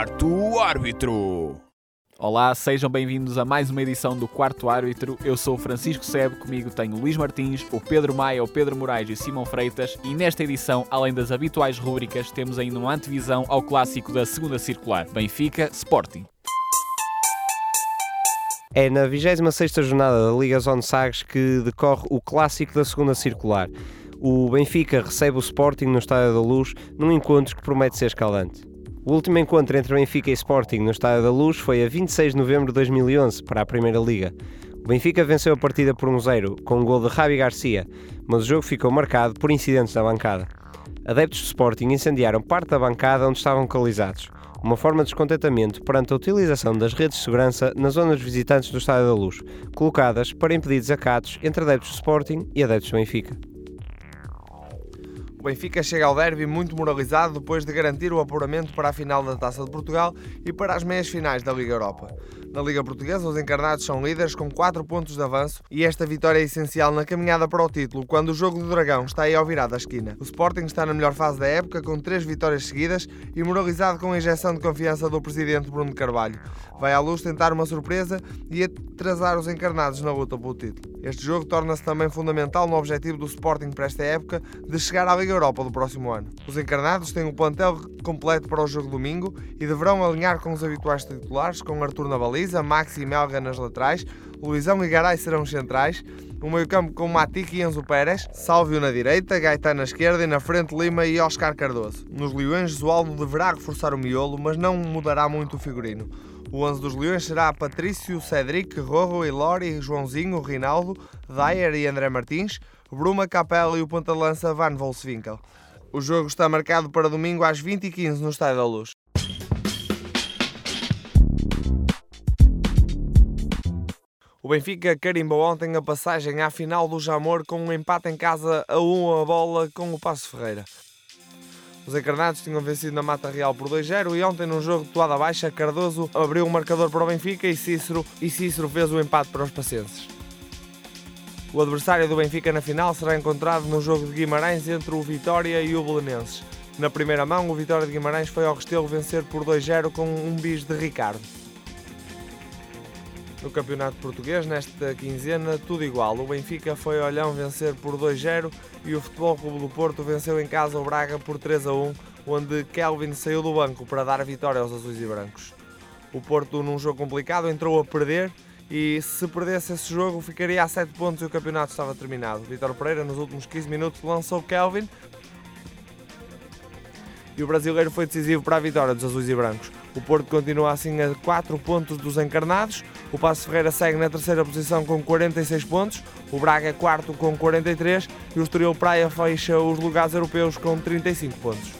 Quarto Árbitro. Olá, sejam bem-vindos a mais uma edição do Quarto Árbitro. Eu sou o Francisco Sebe, comigo tenho o Luís Martins, o Pedro Maia, o Pedro Moraes e o Simão Freitas. E nesta edição, além das habituais rubricas, temos ainda uma antevisão ao clássico da segunda circular: Benfica Sporting. É na 26 jornada da Liga Zone Sagres que decorre o clássico da segunda circular. O Benfica recebe o Sporting no Estádio da Luz num encontro que promete ser escalante. O último encontro entre Benfica e Sporting no Estádio da Luz foi a 26 de novembro de 2011 para a Primeira Liga. O Benfica venceu a partida por 1-0 com um gol de Javi Garcia, mas o jogo ficou marcado por incidentes na bancada. Adeptos do Sporting incendiaram parte da bancada onde estavam localizados, uma forma de descontentamento perante a utilização das redes de segurança nas zonas visitantes do Estádio da Luz, colocadas para impedir desacatos entre adeptos do Sporting e adeptos do Benfica. O Benfica chega ao derby muito moralizado depois de garantir o apuramento para a final da Taça de Portugal e para as meias finais da Liga Europa. Na Liga Portuguesa, os encarnados são líderes com 4 pontos de avanço e esta vitória é essencial na caminhada para o título, quando o jogo do Dragão está aí ao virar da esquina. O Sporting está na melhor fase da época, com 3 vitórias seguidas e moralizado com a injeção de confiança do presidente Bruno Carvalho. Vai à luz tentar uma surpresa e atrasar os encarnados na luta pelo título. Este jogo torna-se também fundamental no objetivo do Sporting para esta época de chegar à Liga Europa do próximo ano. Os encarnados têm o plantel completo para o jogo domingo e deverão alinhar com os habituais titulares, com Arthur na baliza, Maxi e Melga nas laterais, Luizão e Garay serão os centrais, o meio-campo com Matic e Enzo Pérez, Sálvio na direita, Gaetan na esquerda e na frente Lima e Oscar Cardoso. Nos Leões, Zualdo deverá reforçar o miolo, mas não mudará muito o figurino. O 11 dos Leões será Patrício, Cedric, Rorro, Ilori, Joãozinho, Rinaldo, Dyer e André Martins, Bruma, Capela e o ponta-lança Van Volswinkel. O jogo está marcado para domingo às 20h15 no Estádio da Luz. O Benfica carimbou ontem a passagem à final do Jamor com um empate em casa a 1 a bola com o Passo Ferreira. Os encarnados tinham vencido na Mata Real por 2-0 e ontem num jogo de toada baixa, Cardoso abriu o um marcador para o Benfica e Cícero, e Cícero fez o empate para os pacenses. O adversário do Benfica na final será encontrado no jogo de Guimarães entre o Vitória e o Belenenses. Na primeira mão, o Vitória de Guimarães foi ao Restelo vencer por 2-0 com um bis de Ricardo. No Campeonato Português, nesta quinzena, tudo igual. O Benfica foi Olhão vencer por 2-0 e o Futebol Clube do Porto venceu em casa o Braga por 3-1, onde Kelvin saiu do banco para dar a vitória aos azuis e brancos. O Porto, num jogo complicado, entrou a perder e se perdesse esse jogo ficaria a 7 pontos e o campeonato estava terminado. Vitor Pereira, nos últimos 15 minutos, lançou Kelvin e o brasileiro foi decisivo para a vitória dos azuis e brancos. O Porto continua assim a 4 pontos dos encarnados. O Passo Ferreira segue na terceira posição com 46 pontos. O Braga é quarto com 43 e o Estoril Praia fecha os lugares europeus com 35 pontos.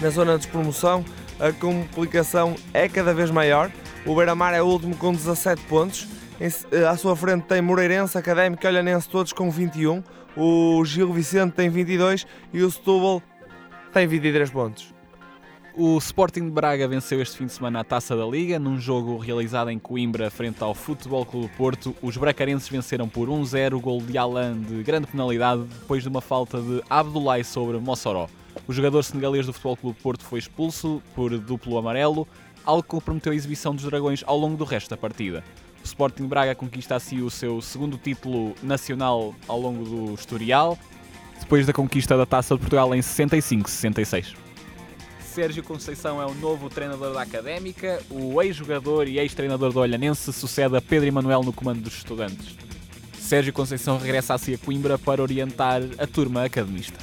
Na zona de despromoção, a complicação é cada vez maior. O Beira-Mar é o último com 17 pontos. À sua frente tem Moreirense, Académico e Olhanense todos com 21. O Gil Vicente tem 22 e o Setúbal tem 23 pontos. O Sporting de Braga venceu este fim de semana a Taça da Liga, num jogo realizado em Coimbra frente ao Futebol Clube Porto. Os bracarenses venceram por 1-0 o gol de Alan de grande penalidade depois de uma falta de Abdoulaye sobre Mossoró. O jogador senegalês do Futebol Clube Porto foi expulso por duplo amarelo, algo que comprometeu a exibição dos dragões ao longo do resto da partida. O Sporting Braga conquista assim o seu segundo título nacional ao longo do historial, depois da conquista da Taça de Portugal em 65-66. Sérgio Conceição é o novo treinador da Académica. O ex-jogador e ex-treinador do Olhanense sucede a Pedro Emanuel no comando dos estudantes. Sérgio Conceição regressa a Coimbra para orientar a turma academista.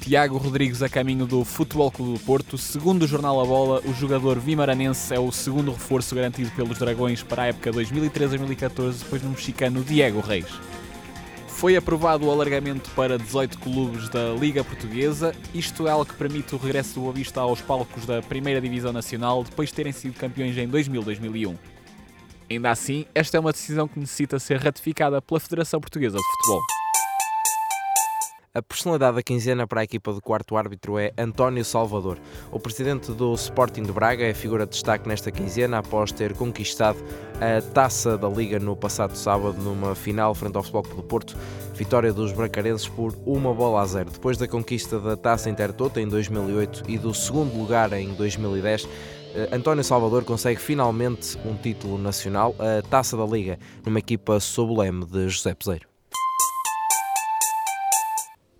Tiago Rodrigues a caminho do Futebol Clube do Porto. Segundo o jornal A Bola, o jogador vimaranense é o segundo reforço garantido pelos Dragões para a época 2013-2014, depois do mexicano Diego Reis. Foi aprovado o alargamento para 18 clubes da Liga Portuguesa. Isto é algo que permite o regresso do Boa Vista aos palcos da Primeira Divisão Nacional depois de terem sido campeões em 2000-2001. Ainda assim, esta é uma decisão que necessita ser ratificada pela Federação Portuguesa de Futebol. A personalidade da quinzena para a equipa do quarto árbitro é António Salvador. O presidente do Sporting de Braga é figura de destaque nesta quinzena após ter conquistado a taça da Liga no passado sábado numa final frente ao Futebol do Porto. Vitória dos bracarenses por uma bola a zero. Depois da conquista da taça Intertoto em 2008 e do segundo lugar em 2010, eh, António Salvador consegue finalmente um título nacional, a Taça da Liga, numa equipa sob o leme de José Peseiro.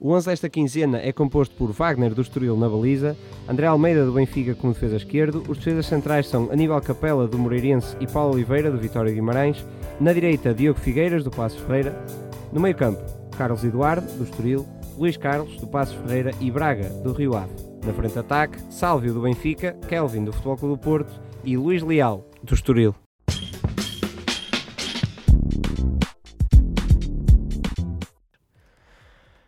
O 11 desta quinzena é composto por Wagner do Estoril na baliza, André Almeida do Benfica como defesa esquerdo, os defesas centrais são Aníbal Capela do Moreirense e Paulo Oliveira do Vitória Guimarães, na direita Diogo Figueiras do Passos Ferreira, no meio campo Carlos Eduardo do Estoril, Luís Carlos do Passos Ferreira e Braga do Rio Ave. Na frente ataque, Sálvio do Benfica, Kelvin do Futebol Clube do Porto e Luís Leal do Estoril.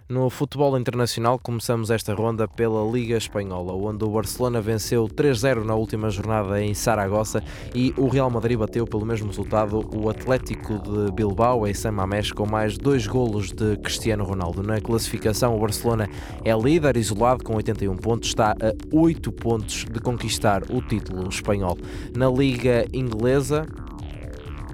No futebol internacional, começamos esta ronda pela Liga Espanhola, onde o Barcelona venceu 3-0 na última jornada em Saragossa e o Real Madrid bateu pelo mesmo resultado o Atlético de Bilbao em San Mamés com mais dois golos de Cristiano Ronaldo. Na classificação, o Barcelona é líder isolado com 81 pontos, está a 8 pontos de conquistar o título espanhol. Na Liga Inglesa,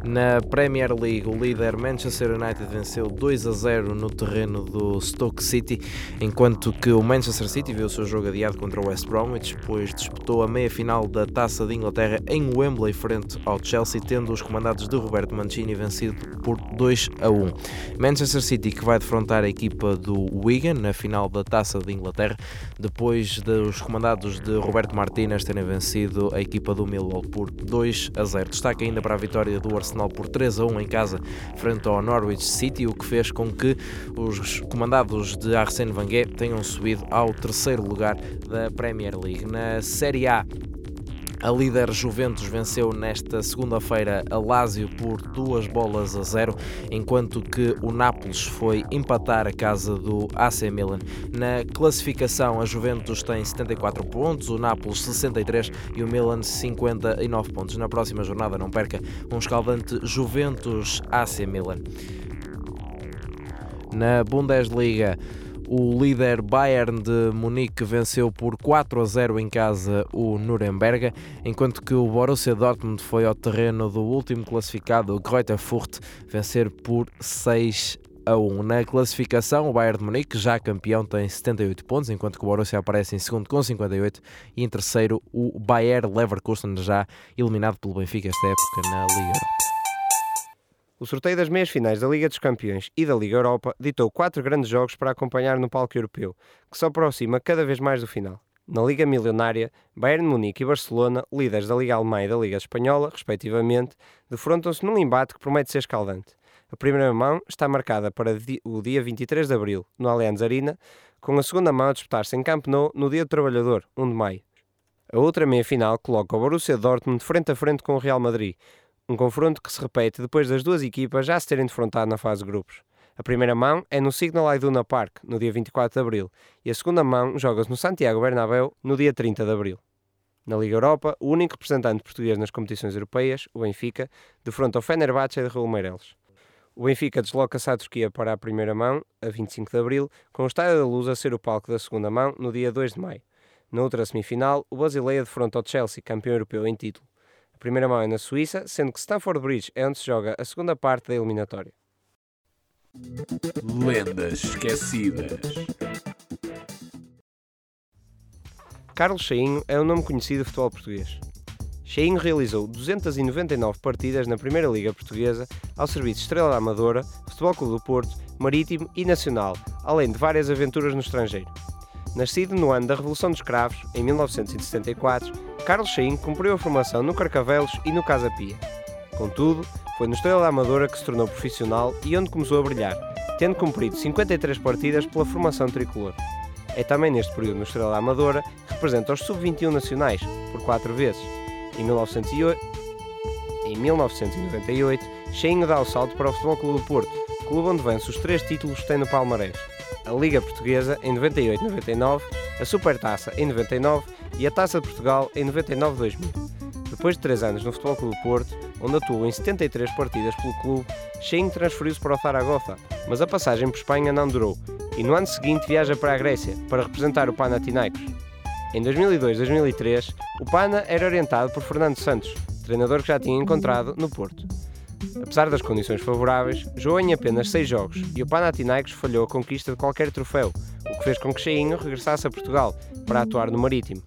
na Premier League, o líder Manchester United venceu 2 a 0 no terreno do Stoke City, enquanto que o Manchester City viu o seu jogo adiado contra o West Bromwich, pois disputou a meia-final da Taça de Inglaterra em Wembley frente ao Chelsea, tendo os comandados de Roberto Mancini vencido por 2 a 1. Manchester City que vai defrontar a equipa do Wigan na final da Taça de Inglaterra, depois dos comandados de Roberto Martínez terem vencido a equipa do Millwall por 2 a 0. Destaque ainda para a vitória do Arsenal Arsenal por 3 a 1 em casa frente ao Norwich City, o que fez com que os comandados de Arsène Wenger tenham subido ao terceiro lugar da Premier League. Na Série A, a líder Juventus venceu nesta segunda-feira a Lazio por duas bolas a zero, enquanto que o Nápoles foi empatar a casa do AC Milan. Na classificação, a Juventus tem 74 pontos, o Nápoles 63 e o Milan 59 pontos. Na próxima jornada, não perca, um escaldante Juventus AC Milan. Na Bundesliga, o líder Bayern de Munique venceu por 4 a 0 em casa o Nuremberg, enquanto que o Borussia Dortmund foi ao terreno do último classificado, o Greuther Fürth, vencer por 6 a 1. Na classificação, o Bayern de Munique, já campeão, tem 78 pontos, enquanto que o Borussia aparece em segundo com 58 e em terceiro o Bayer Leverkusen, já eliminado pelo Benfica esta época na Liga Europa. O sorteio das meias finais da Liga dos Campeões e da Liga Europa ditou quatro grandes jogos para acompanhar no palco europeu, que se aproxima cada vez mais do final. Na Liga Milionária, Bayern Munique e Barcelona, líderes da Liga Alemã e da Liga Espanhola, respectivamente, defrontam-se num embate que promete ser escaldante. A primeira mão está marcada para o dia 23 de abril, no Allianz Arena, com a segunda mão a disputar-se em Camp Nou no Dia do Trabalhador, 1 de maio. A outra meia-final coloca o Borussia Dortmund frente a frente com o Real Madrid, um confronto que se repete depois das duas equipas já se terem defrontado na fase de grupos. A primeira mão é no Signal Iduna Park, no dia 24 de abril, e a segunda mão joga-se no Santiago Bernabéu, no dia 30 de abril. Na Liga Europa, o único representante português nas competições europeias, o Benfica, defronta o Fenerbahçe de Raul Meireles. O Benfica desloca-se à Turquia para a primeira mão, a 25 de abril, com o Estádio da Luz a ser o palco da segunda mão, no dia 2 de maio. Na outra semifinal, o Basileia defronta o Chelsea, campeão europeu em título primeira mão é na Suíça, sendo que Stamford Bridge é onde se joga a segunda parte da eliminatória. Lendas esquecidas. Carlos Cheinho é um nome conhecido do futebol português. Cheinho realizou 299 partidas na Primeira Liga Portuguesa ao serviço Estrela da Amadora, Futebol Clube do Porto, Marítimo e Nacional, além de várias aventuras no estrangeiro. Nascido no ano da Revolução dos Cravos, em 1974, Carlos Chaim cumpriu a formação no Carcavelos e no Casa Pia. Contudo, foi no Estrela da Amadora que se tornou profissional e onde começou a brilhar, tendo cumprido 53 partidas pela formação tricolor. É também neste período no Estrela da Amadora que representa os sub-21 nacionais, por quatro vezes. Em, 1908, em 1998, Cheinho dá o salto para o Futebol Clube do Porto, clube onde vence os três títulos que tem no Palmarés a Liga Portuguesa em 98-99, a Supertaça em 99 e a Taça de Portugal em 99-2000. Depois de 3 anos no Futebol Clube Porto, onde atuou em 73 partidas pelo clube, Shein transferiu-se para o Zaragoza, mas a passagem por Espanha não durou e e no ano seguinte viaja para a Grécia para representar o Panathinaikos. Em 2002-2003, o Pana era orientado por Fernando Santos, treinador que já tinha encontrado no Porto. Apesar das condições favoráveis, jogou em apenas seis jogos e o Panathinaikos falhou a conquista de qualquer troféu, o que fez com que Cheinho regressasse a Portugal para atuar no Marítimo.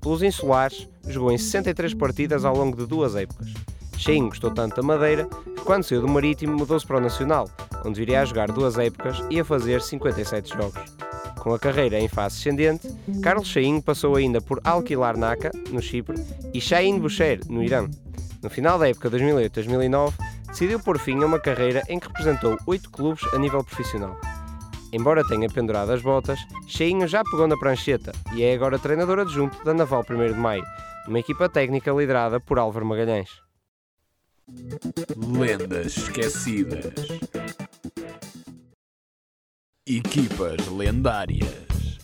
Pelos insulares, jogou em 63 partidas ao longo de duas épocas. Cheinho gostou tanto da Madeira que, quando saiu do Marítimo, mudou-se para o Nacional, onde viria a jogar duas épocas e a fazer 57 jogos. Com a carreira em fase ascendente, Carlos Cheinho passou ainda por Al-Qilarnaka, no Chipre, e Shahin Boucher, no Irã. No final da época 2008-2009, decidiu pôr fim a uma carreira em que representou oito clubes a nível profissional. Embora tenha pendurado as botas, Cheinho já pegou na prancheta e é agora treinador adjunto da Naval 1 de Maio, uma equipa técnica liderada por Álvaro Magalhães. Lendas esquecidas. Equipas lendárias.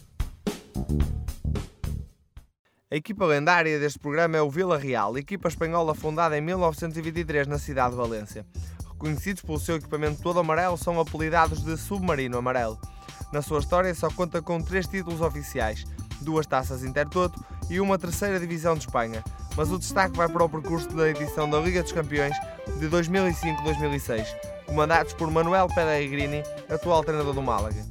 A equipa lendária deste programa é o Vila Real, equipa espanhola fundada em 1923 na cidade de Valência. Reconhecidos pelo seu equipamento todo amarelo, são apelidados de Submarino Amarelo. Na sua história só conta com três títulos oficiais, duas taças Intertoto e uma terceira divisão de Espanha, mas o destaque vai para o percurso da edição da Liga dos Campeões de 2005-2006, comandados por Manuel Pellegrini, atual treinador do Málaga.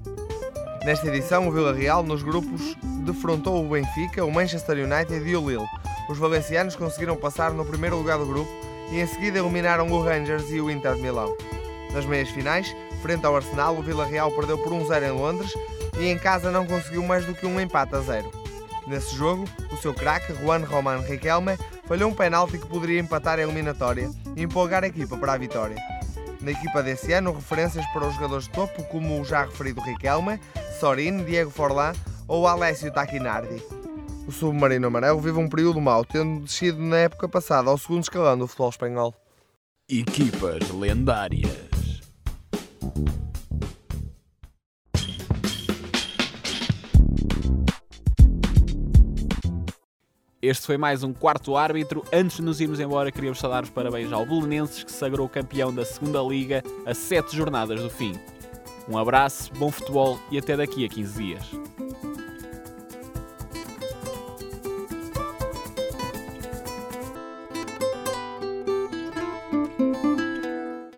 Nesta edição, o Vila Real, nos grupos, defrontou o Benfica, o Manchester United e o Lille. Os valencianos conseguiram passar no primeiro lugar do grupo e em seguida eliminaram o Rangers e o Inter de Milão. Nas meias finais, frente ao Arsenal, o Vila Real perdeu por 1-0 em Londres e em casa não conseguiu mais do que um empate a zero. Nesse jogo, o seu craque, Juan Román Riquelme, falhou um penalti que poderia empatar a eliminatória e empolgar a equipa para a vitória. Na equipa desse ano, referências para os jogadores de topo como o já referido Riquelme, Sorin, Diego Forlán ou Alessio Taquinardi. O submarino amarelo vive um período mau, tendo descido na época passada ao segundo escalão do futebol espanhol. Equipas lendárias. Este foi mais um quarto árbitro. Antes de nos irmos embora, queríamos só dar os parabéns ao Belenenses, que se sagrou campeão da segunda Liga a sete jornadas do fim. Um abraço, bom futebol e até daqui a 15 dias.